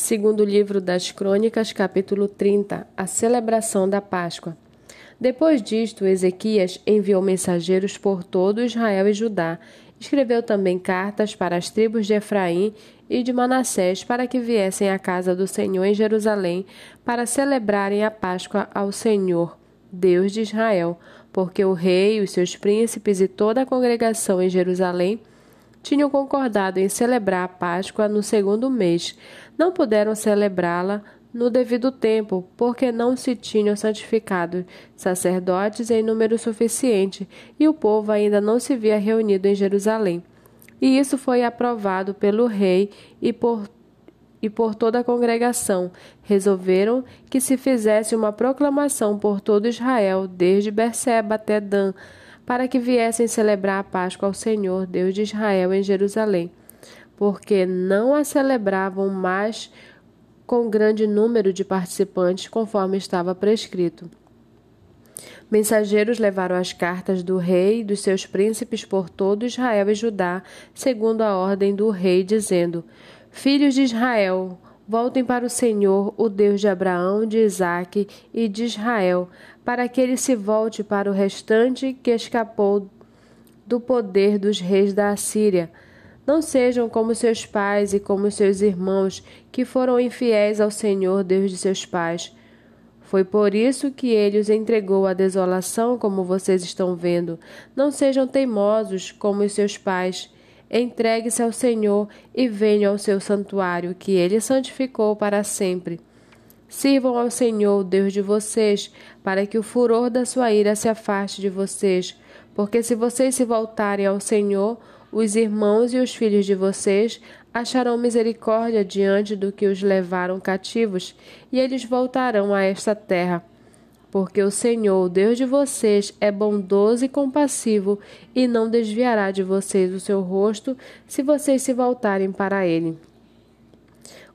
Segundo livro das Crônicas, capítulo 30, a celebração da Páscoa. Depois disto, Ezequias enviou mensageiros por todo Israel e Judá. Escreveu também cartas para as tribos de Efraim e de Manassés para que viessem à casa do Senhor em Jerusalém para celebrarem a Páscoa ao Senhor, Deus de Israel, porque o rei, os seus príncipes e toda a congregação em Jerusalém tinham concordado em celebrar a Páscoa no segundo mês. Não puderam celebrá-la no devido tempo, porque não se tinham santificado sacerdotes em número suficiente e o povo ainda não se via reunido em Jerusalém. E isso foi aprovado pelo rei e por, e por toda a congregação. Resolveram que se fizesse uma proclamação por todo Israel, desde Berseba até Dan, para que viessem celebrar a Páscoa ao Senhor, Deus de Israel, em Jerusalém, porque não a celebravam mais com grande número de participantes, conforme estava prescrito. Mensageiros levaram as cartas do rei e dos seus príncipes por todo Israel e Judá, segundo a ordem do rei, dizendo: Filhos de Israel, Voltem para o Senhor, o Deus de Abraão, de Isaque e de Israel, para que ele se volte para o restante que escapou do poder dos reis da Assíria. Não sejam como seus pais e como seus irmãos, que foram infiéis ao Senhor, Deus de seus pais. Foi por isso que ele os entregou à desolação, como vocês estão vendo. Não sejam teimosos como os seus pais Entregue-se ao Senhor e venham ao seu santuário, que ele santificou para sempre. Sirvam ao Senhor, Deus de vocês, para que o furor da sua ira se afaste de vocês. Porque se vocês se voltarem ao Senhor, os irmãos e os filhos de vocês acharão misericórdia diante do que os levaram cativos, e eles voltarão a esta terra porque o Senhor, o Deus de vocês, é bondoso e compassivo e não desviará de vocês o seu rosto se vocês se voltarem para ele.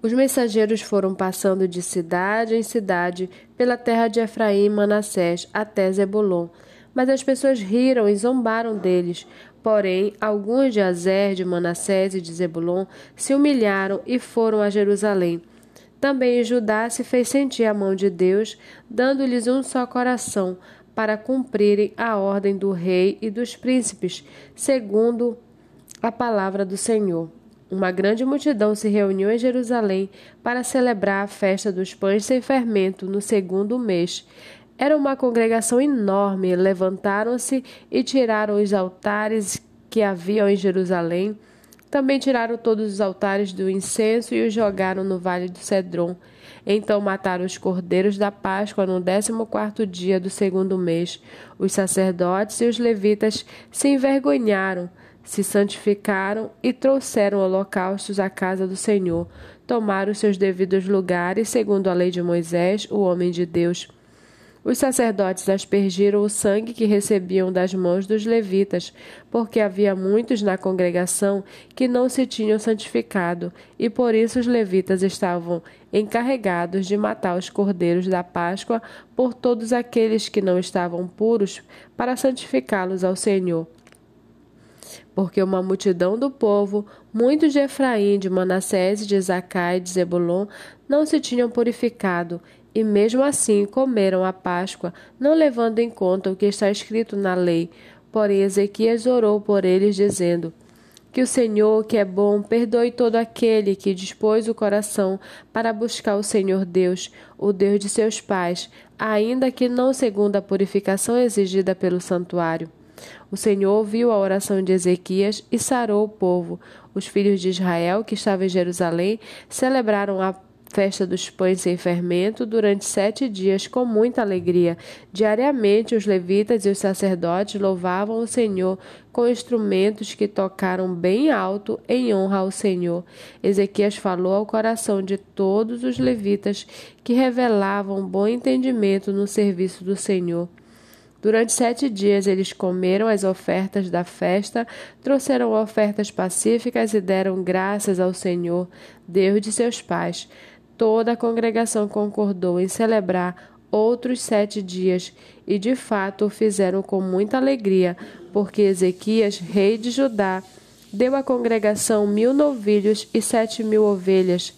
Os mensageiros foram passando de cidade em cidade pela terra de Efraim e Manassés até Zebulon. Mas as pessoas riram e zombaram deles. Porém, alguns de Azer, de Manassés e de Zebulon se humilharam e foram a Jerusalém. Também Judá se fez sentir a mão de Deus, dando-lhes um só coração, para cumprirem a ordem do rei e dos príncipes, segundo a palavra do Senhor. Uma grande multidão se reuniu em Jerusalém para celebrar a festa dos pães sem fermento no segundo mês. Era uma congregação enorme. Levantaram-se e tiraram os altares que haviam em Jerusalém também tiraram todos os altares do incenso e os jogaram no vale do Cedron. Então mataram os cordeiros da Páscoa no décimo quarto dia do segundo mês. Os sacerdotes e os levitas se envergonharam, se santificaram e trouxeram holocaustos à casa do Senhor. Tomaram seus devidos lugares, segundo a lei de Moisés, o homem de Deus. Os sacerdotes aspergiram o sangue que recebiam das mãos dos levitas, porque havia muitos na congregação que não se tinham santificado, e por isso os levitas estavam encarregados de matar os cordeiros da Páscoa por todos aqueles que não estavam puros, para santificá-los ao Senhor. Porque uma multidão do povo, muitos de Efraim, de Manassés, de Zacai e de Zebulon, não se tinham purificado, e mesmo assim comeram a Páscoa, não levando em conta o que está escrito na lei. Porém, Ezequias orou por eles, dizendo: Que o Senhor, que é bom, perdoe todo aquele que dispôs o coração para buscar o Senhor Deus, o Deus de seus pais, ainda que não segundo a purificação exigida pelo santuário. O Senhor ouviu a oração de Ezequias e sarou o povo. Os filhos de Israel, que estavam em Jerusalém, celebraram a festa dos pães sem fermento durante sete dias com muita alegria. Diariamente os levitas e os sacerdotes louvavam o Senhor com instrumentos que tocaram bem alto em honra ao Senhor. Ezequias falou ao coração de todos os levitas que revelavam bom entendimento no serviço do Senhor. Durante sete dias eles comeram as ofertas da festa, trouxeram ofertas pacíficas e deram graças ao Senhor, Deus de seus pais. Toda a congregação concordou em celebrar outros sete dias, e de fato o fizeram com muita alegria, porque Ezequias, rei de Judá, deu à congregação mil novilhos e sete mil ovelhas.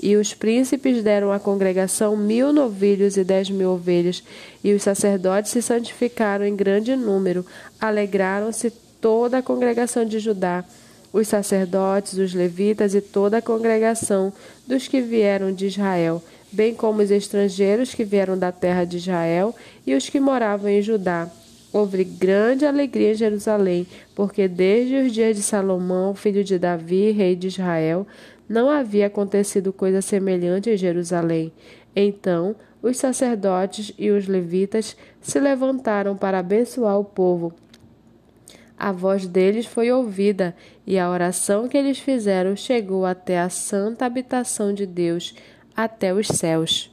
E os príncipes deram à congregação mil novilhos e dez mil ovelhas, e os sacerdotes se santificaram em grande número. Alegraram-se toda a congregação de Judá, os sacerdotes, os levitas e toda a congregação dos que vieram de Israel, bem como os estrangeiros que vieram da terra de Israel e os que moravam em Judá. Houve grande alegria em Jerusalém, porque desde os dias de Salomão, filho de Davi, rei de Israel, não havia acontecido coisa semelhante em Jerusalém. Então os sacerdotes e os levitas se levantaram para abençoar o povo. A voz deles foi ouvida, e a oração que eles fizeram chegou até a santa habitação de Deus, até os céus.